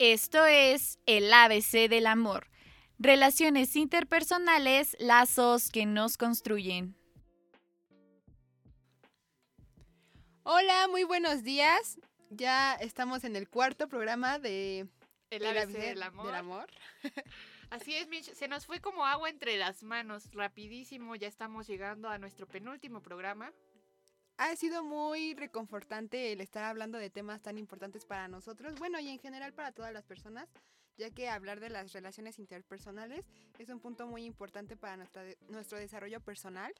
Esto es el ABC del amor. Relaciones interpersonales, lazos que nos construyen. Hola, muy buenos días. Ya estamos en el cuarto programa de El ABC del amor. Así es, Mitch. Se nos fue como agua entre las manos. Rapidísimo, ya estamos llegando a nuestro penúltimo programa. Ha sido muy reconfortante el estar hablando de temas tan importantes para nosotros, bueno, y en general para todas las personas, ya que hablar de las relaciones interpersonales es un punto muy importante para nuestra, nuestro desarrollo personal.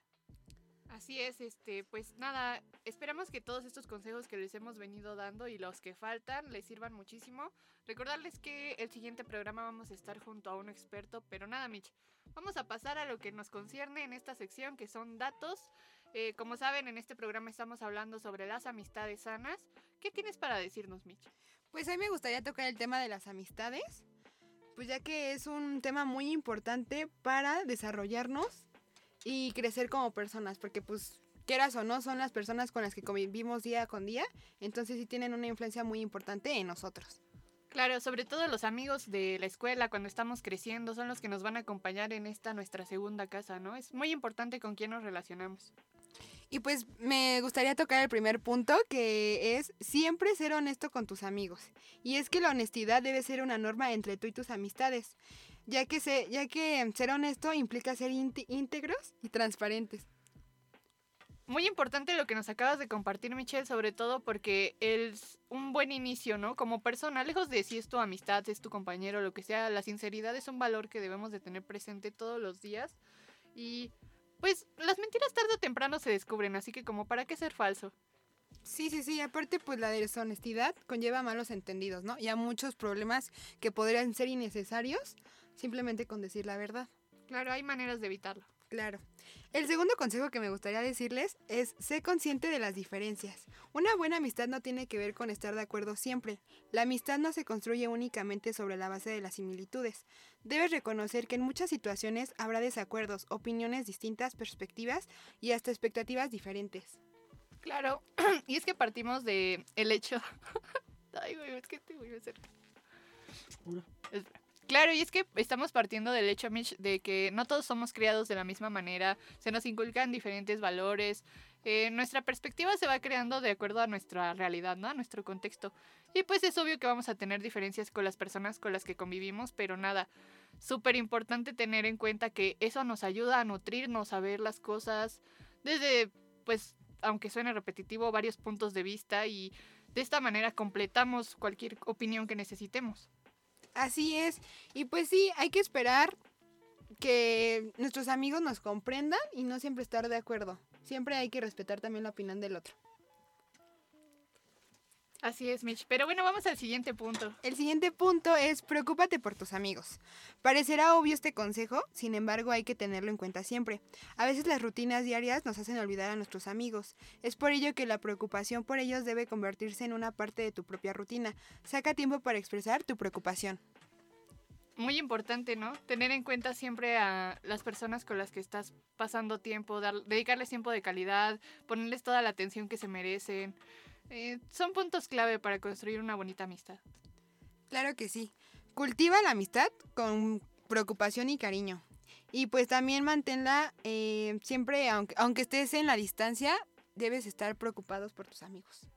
Así es, este, pues nada, esperamos que todos estos consejos que les hemos venido dando y los que faltan les sirvan muchísimo. Recordarles que el siguiente programa vamos a estar junto a un experto, pero nada, Mitch, vamos a pasar a lo que nos concierne en esta sección, que son datos eh, como saben, en este programa estamos hablando sobre las amistades sanas. ¿Qué tienes para decirnos, Mitch? Pues a mí me gustaría tocar el tema de las amistades, pues ya que es un tema muy importante para desarrollarnos y crecer como personas, porque pues quieras o no, son las personas con las que convivimos día con día, entonces sí tienen una influencia muy importante en nosotros. Claro, sobre todo los amigos de la escuela cuando estamos creciendo son los que nos van a acompañar en esta nuestra segunda casa, ¿no? Es muy importante con quién nos relacionamos. Y pues me gustaría tocar el primer punto, que es siempre ser honesto con tus amigos. Y es que la honestidad debe ser una norma entre tú y tus amistades, ya que, se, ya que ser honesto implica ser íntegros y transparentes. Muy importante lo que nos acabas de compartir, Michelle, sobre todo porque es un buen inicio, ¿no? Como persona, lejos de si es tu amistad, es tu compañero, lo que sea, la sinceridad es un valor que debemos de tener presente todos los días. Y pues las mentiras tarde o temprano se descubren, así que como para qué ser falso. Sí, sí, sí, aparte pues la deshonestidad conlleva malos entendidos, ¿no? Y a muchos problemas que podrían ser innecesarios simplemente con decir la verdad. Claro, hay maneras de evitarlo. Claro. El segundo consejo que me gustaría decirles es sé consciente de las diferencias. Una buena amistad no tiene que ver con estar de acuerdo siempre. La amistad no se construye únicamente sobre la base de las similitudes. Debes reconocer que en muchas situaciones habrá desacuerdos, opiniones distintas, perspectivas y hasta expectativas diferentes. Claro, y es que partimos de el hecho. Ay, güey, es que te voy a cerca. Claro, y es que estamos partiendo del hecho, Mitch, de que no todos somos criados de la misma manera, se nos inculcan diferentes valores, eh, nuestra perspectiva se va creando de acuerdo a nuestra realidad, ¿no? A nuestro contexto. Y pues es obvio que vamos a tener diferencias con las personas con las que convivimos, pero nada, súper importante tener en cuenta que eso nos ayuda a nutrirnos, a ver las cosas desde, pues, aunque suene repetitivo, varios puntos de vista y de esta manera completamos cualquier opinión que necesitemos. Así es. Y pues sí, hay que esperar que nuestros amigos nos comprendan y no siempre estar de acuerdo. Siempre hay que respetar también la opinión del otro. Así es, Mitch. Pero bueno, vamos al siguiente punto. El siguiente punto es preocúpate por tus amigos. Parecerá obvio este consejo, sin embargo hay que tenerlo en cuenta siempre. A veces las rutinas diarias nos hacen olvidar a nuestros amigos. Es por ello que la preocupación por ellos debe convertirse en una parte de tu propia rutina. Saca tiempo para expresar tu preocupación. Muy importante, ¿no? Tener en cuenta siempre a las personas con las que estás pasando tiempo, dedicarles tiempo de calidad, ponerles toda la atención que se merecen. Eh, son puntos clave para construir una bonita amistad. Claro que sí. Cultiva la amistad con preocupación y cariño. Y pues también manténla eh, siempre, aunque, aunque estés en la distancia, debes estar preocupados por tus amigos.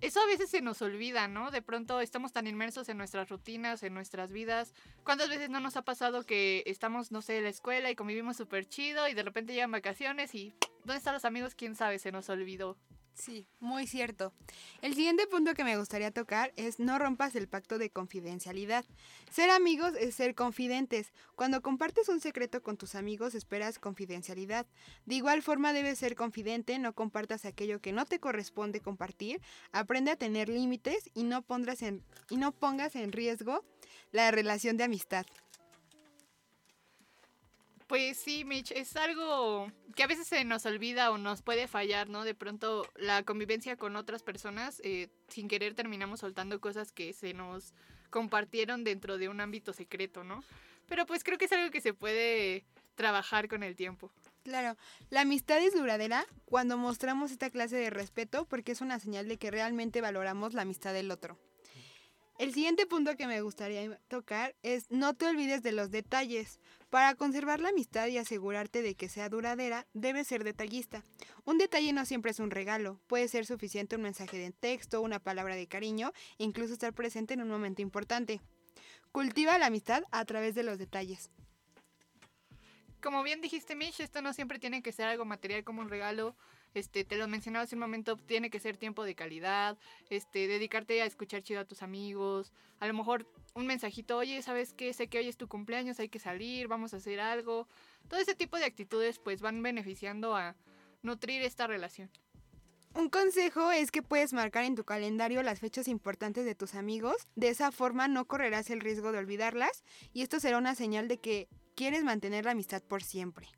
Eso a veces se nos olvida, ¿no? De pronto estamos tan inmersos en nuestras rutinas, en nuestras vidas. ¿Cuántas veces no nos ha pasado que estamos, no sé, en la escuela y convivimos súper chido y de repente llegan vacaciones y ¿dónde están los amigos? ¿Quién sabe? Se nos olvidó. Sí, muy cierto. El siguiente punto que me gustaría tocar es no rompas el pacto de confidencialidad. Ser amigos es ser confidentes. Cuando compartes un secreto con tus amigos esperas confidencialidad. De igual forma debes ser confidente, no compartas aquello que no te corresponde compartir. Aprende a tener límites y no, en, y no pongas en riesgo la relación de amistad. Pues sí, Mitch, es algo que a veces se nos olvida o nos puede fallar, ¿no? De pronto la convivencia con otras personas, eh, sin querer terminamos soltando cosas que se nos compartieron dentro de un ámbito secreto, ¿no? Pero pues creo que es algo que se puede trabajar con el tiempo. Claro, la amistad es duradera cuando mostramos esta clase de respeto porque es una señal de que realmente valoramos la amistad del otro. El siguiente punto que me gustaría tocar es no te olvides de los detalles. Para conservar la amistad y asegurarte de que sea duradera, debes ser detallista. Un detalle no siempre es un regalo, puede ser suficiente un mensaje de texto, una palabra de cariño, incluso estar presente en un momento importante. Cultiva la amistad a través de los detalles. Como bien dijiste, Mish, esto no siempre tiene que ser algo material como un regalo. Este, te lo mencionaba hace un momento, tiene que ser tiempo de calidad, este, dedicarte a escuchar chido a tus amigos, a lo mejor un mensajito, oye, ¿sabes qué? Sé que hoy es tu cumpleaños, hay que salir, vamos a hacer algo. Todo ese tipo de actitudes pues van beneficiando a nutrir esta relación. Un consejo es que puedes marcar en tu calendario las fechas importantes de tus amigos, de esa forma no correrás el riesgo de olvidarlas y esto será una señal de que quieres mantener la amistad por siempre.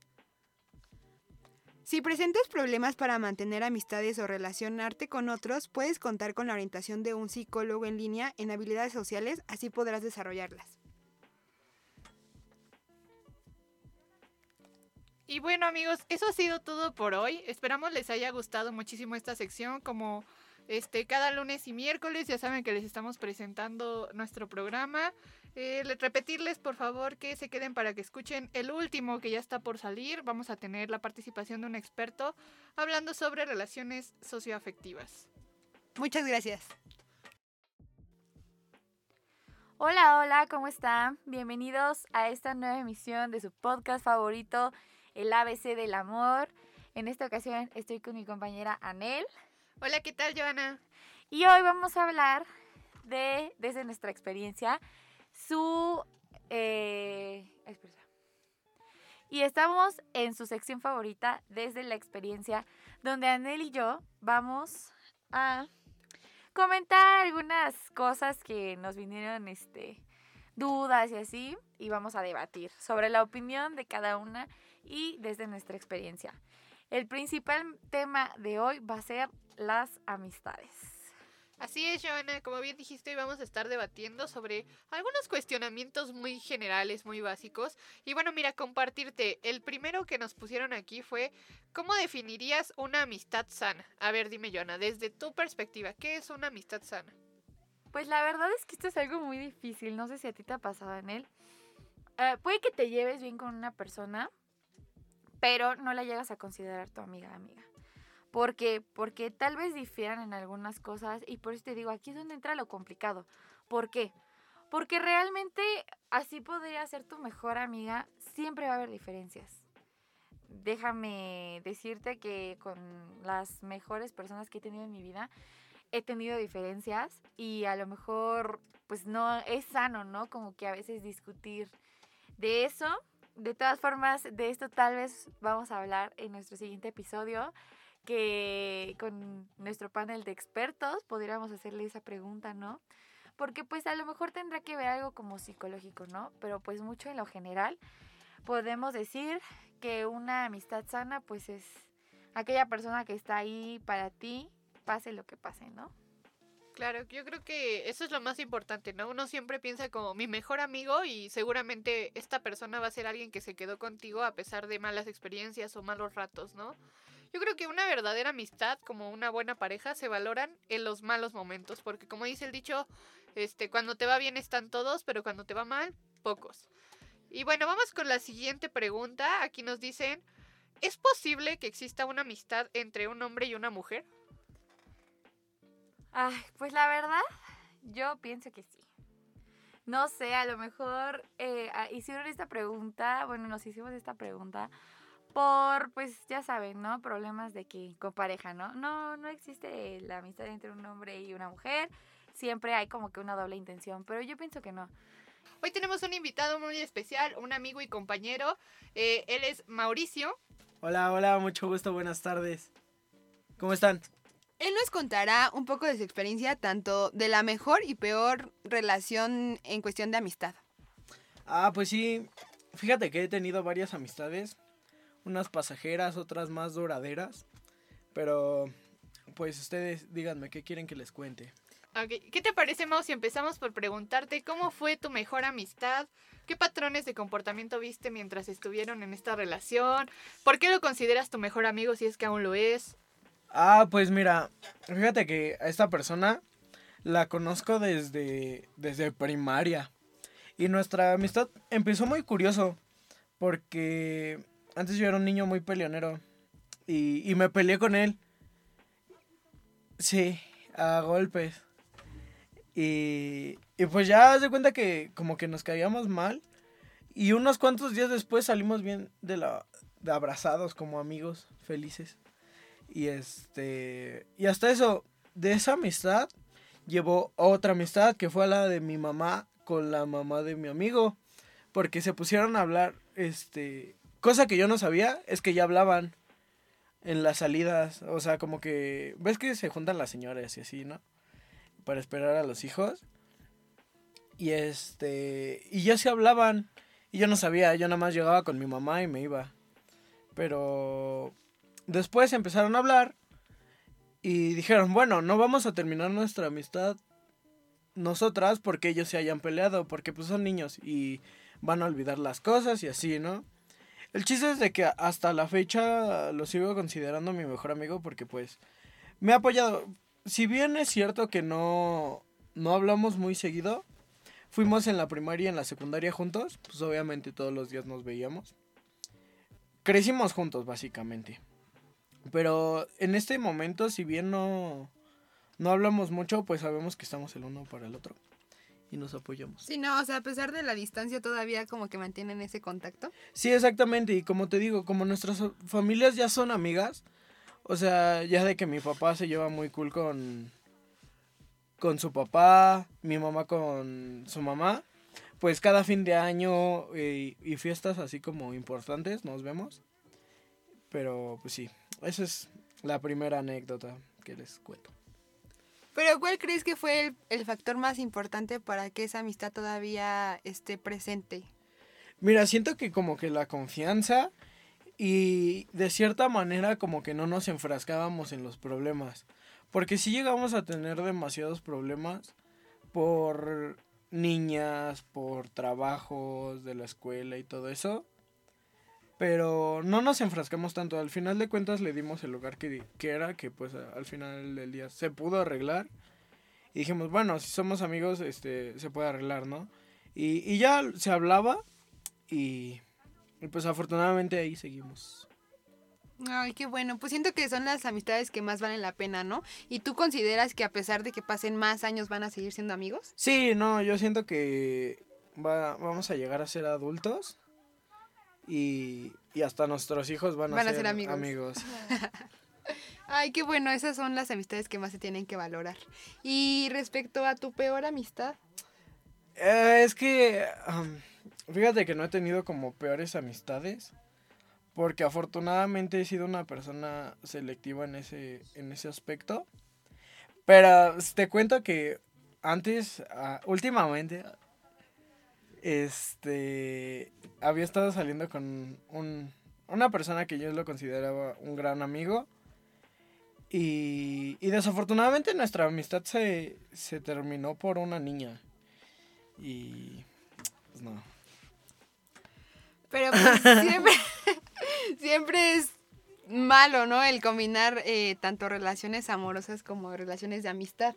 Si presentas problemas para mantener amistades o relacionarte con otros, puedes contar con la orientación de un psicólogo en línea en habilidades sociales, así podrás desarrollarlas. Y bueno amigos, eso ha sido todo por hoy. Esperamos les haya gustado muchísimo esta sección. Como este, cada lunes y miércoles ya saben que les estamos presentando nuestro programa. Eh, repetirles por favor que se queden para que escuchen el último que ya está por salir. Vamos a tener la participación de un experto hablando sobre relaciones socioafectivas. Muchas gracias. Hola, hola, ¿cómo están? Bienvenidos a esta nueva emisión de su podcast favorito, el ABC del amor. En esta ocasión estoy con mi compañera Anel. Hola, ¿qué tal, Joana? Y hoy vamos a hablar de, desde nuestra experiencia, su... Eh, y estamos en su sección favorita, desde la experiencia, donde Anel y yo vamos a comentar algunas cosas que nos vinieron, este, dudas y así, y vamos a debatir sobre la opinión de cada una y desde nuestra experiencia. El principal tema de hoy va a ser las amistades. Así es, Joana, como bien dijiste, hoy vamos a estar debatiendo sobre algunos cuestionamientos muy generales, muy básicos. Y bueno, mira, compartirte, el primero que nos pusieron aquí fue, ¿cómo definirías una amistad sana? A ver, dime, Joana, desde tu perspectiva, ¿qué es una amistad sana? Pues la verdad es que esto es algo muy difícil, no sé si a ti te ha pasado en él. Eh, puede que te lleves bien con una persona, pero no la llegas a considerar tu amiga amiga. ¿Por qué? Porque tal vez difieran en algunas cosas y por eso te digo, aquí es donde entra lo complicado. ¿Por qué? Porque realmente así podría ser tu mejor amiga, siempre va a haber diferencias. Déjame decirte que con las mejores personas que he tenido en mi vida, he tenido diferencias y a lo mejor pues no es sano, ¿no? Como que a veces discutir de eso. De todas formas, de esto tal vez vamos a hablar en nuestro siguiente episodio que con nuestro panel de expertos pudiéramos hacerle esa pregunta, ¿no? Porque pues a lo mejor tendrá que ver algo como psicológico, ¿no? Pero pues mucho en lo general podemos decir que una amistad sana pues es aquella persona que está ahí para ti, pase lo que pase, ¿no? Claro, yo creo que eso es lo más importante, ¿no? Uno siempre piensa como mi mejor amigo y seguramente esta persona va a ser alguien que se quedó contigo a pesar de malas experiencias o malos ratos, ¿no? Yo creo que una verdadera amistad, como una buena pareja, se valoran en los malos momentos, porque como dice el dicho, este, cuando te va bien están todos, pero cuando te va mal, pocos. Y bueno, vamos con la siguiente pregunta. Aquí nos dicen, ¿es posible que exista una amistad entre un hombre y una mujer? Ay, pues la verdad, yo pienso que sí. No sé, a lo mejor eh, ah, hicieron esta pregunta, bueno, nos hicimos esta pregunta por, pues ya saben, ¿no? Problemas de que con pareja, ¿no? No, no existe la amistad entre un hombre y una mujer. Siempre hay como que una doble intención, pero yo pienso que no. Hoy tenemos un invitado muy especial, un amigo y compañero. Eh, él es Mauricio. Hola, hola, mucho gusto, buenas tardes. ¿Cómo están? Él nos contará un poco de su experiencia, tanto de la mejor y peor relación en cuestión de amistad. Ah, pues sí, fíjate que he tenido varias amistades unas pasajeras, otras más duraderas. Pero, pues ustedes díganme, ¿qué quieren que les cuente? ¿Qué te parece, Mau, si empezamos por preguntarte cómo fue tu mejor amistad? ¿Qué patrones de comportamiento viste mientras estuvieron en esta relación? ¿Por qué lo consideras tu mejor amigo si es que aún lo es? Ah, pues mira, fíjate que a esta persona la conozco desde, desde primaria. Y nuestra amistad empezó muy curioso, porque antes yo era un niño muy peleonero y, y me peleé con él. Sí, a golpes. Y, y pues ya se cuenta que como que nos caíamos mal. Y unos cuantos días después salimos bien de la de abrazados como amigos felices. Y este y hasta eso de esa amistad llevó otra amistad que fue la de mi mamá con la mamá de mi amigo, porque se pusieron a hablar este cosa que yo no sabía es que ya hablaban en las salidas, o sea, como que ves que se juntan las señoras y así, ¿no? Para esperar a los hijos. Y este y ya se hablaban y yo no sabía, yo nada más llegaba con mi mamá y me iba. Pero después empezaron a hablar y dijeron, bueno, no vamos a terminar nuestra amistad nosotras porque ellos se hayan peleado, porque pues son niños y van a olvidar las cosas y así, ¿no? El chiste es de que hasta la fecha lo sigo considerando mi mejor amigo porque pues me ha apoyado. Si bien es cierto que no, no hablamos muy seguido, fuimos en la primaria y en la secundaria juntos, pues obviamente todos los días nos veíamos. Crecimos juntos básicamente. Pero en este momento, si bien no, no hablamos mucho, pues sabemos que estamos el uno para el otro y nos apoyamos. Sí, no, o sea, a pesar de la distancia todavía como que mantienen ese contacto. Sí, exactamente, y como te digo, como nuestras familias ya son amigas, o sea, ya de que mi papá se lleva muy cool con con su papá, mi mamá con su mamá, pues cada fin de año eh, y fiestas así como importantes nos vemos. Pero pues sí, esa es la primera anécdota que les cuento. Pero ¿cuál crees que fue el, el factor más importante para que esa amistad todavía esté presente? Mira, siento que como que la confianza y de cierta manera como que no nos enfrascábamos en los problemas. Porque si llegamos a tener demasiados problemas por niñas, por trabajos de la escuela y todo eso. Pero no nos enfrascamos tanto. Al final de cuentas le dimos el lugar que, que era, que pues al final del día se pudo arreglar. Y dijimos, bueno, si somos amigos, este, se puede arreglar, ¿no? Y, y ya se hablaba y, y pues afortunadamente ahí seguimos. Ay, qué bueno. Pues siento que son las amistades que más valen la pena, ¿no? ¿Y tú consideras que a pesar de que pasen más años van a seguir siendo amigos? Sí, no, yo siento que va, vamos a llegar a ser adultos y, y hasta nuestros hijos van a, Van a ser, ser amigos. amigos. Ay, qué bueno. Esas son las amistades que más se tienen que valorar. Y respecto a tu peor amistad. Eh, es que, fíjate que no he tenido como peores amistades. Porque afortunadamente he sido una persona selectiva en ese, en ese aspecto. Pero te cuento que antes, ah, últimamente, este, había estado saliendo con un, una persona que yo lo consideraba un gran amigo. Y, y desafortunadamente nuestra amistad se, se terminó por una niña. Y, pues no. Pero pues siempre, siempre es malo, ¿no? El combinar eh, tanto relaciones amorosas como relaciones de amistad.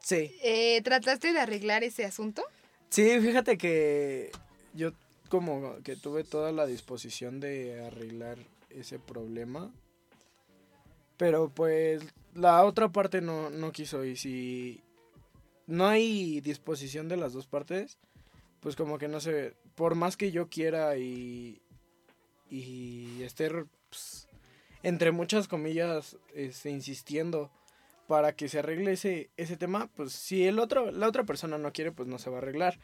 Sí. Eh, ¿Trataste de arreglar ese asunto? Sí, fíjate que yo como que tuve toda la disposición de arreglar ese problema. Pero pues la otra parte no, no quiso y si no hay disposición de las dos partes, pues como que no sé, por más que yo quiera y, y esté pues, entre muchas comillas este, insistiendo para que se arregle ese, ese tema, pues si el otro, la otra persona no quiere, pues no se va a arreglar.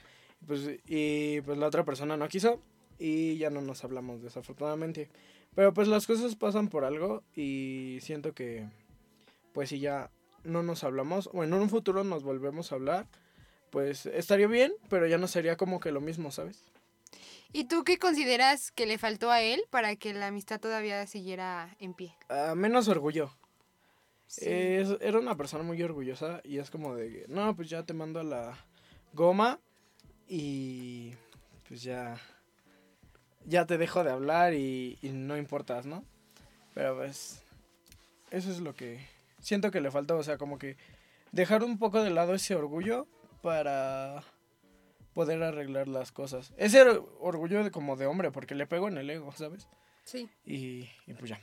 Pues, y pues la otra persona no quiso y ya no nos hablamos desafortunadamente. Pero pues las cosas pasan por algo y siento que pues si ya no nos hablamos o en un futuro nos volvemos a hablar, pues estaría bien, pero ya no sería como que lo mismo, ¿sabes? ¿Y tú qué consideras que le faltó a él para que la amistad todavía siguiera en pie? Ah, menos orgullo. Es- era una persona muy orgullosa y es como de, no, pues ya te mando a la goma y pues ya, ya te dejo de hablar y, y no importas, ¿no? Pero pues eso es lo que siento que le falta, o sea, como que dejar un poco de lado ese orgullo para poder arreglar las cosas. Ese or- orgullo de, como de hombre, porque le pego en el ego, ¿sabes? Sí. Y, y pues ya.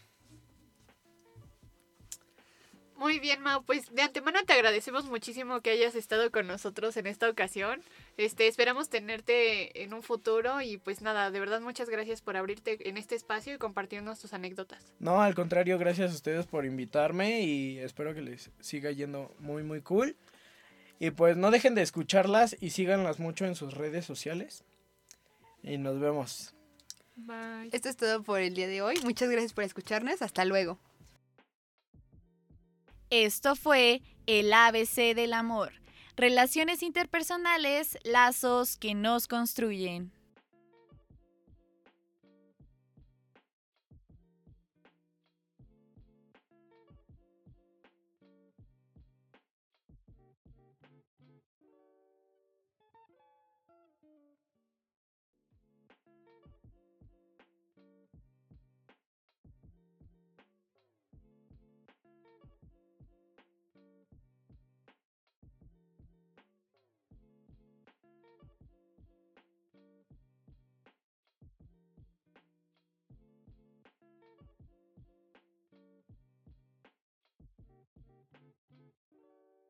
Muy bien, Mau. Pues de antemano te agradecemos muchísimo que hayas estado con nosotros en esta ocasión. Este, esperamos tenerte en un futuro y pues nada, de verdad muchas gracias por abrirte en este espacio y compartirnos tus anécdotas. No, al contrario, gracias a ustedes por invitarme y espero que les siga yendo muy, muy cool. Y pues no dejen de escucharlas y síganlas mucho en sus redes sociales. Y nos vemos. Bye. Esto es todo por el día de hoy. Muchas gracias por escucharnos. Hasta luego. Esto fue el ABC del amor. Relaciones interpersonales, lazos que nos construyen.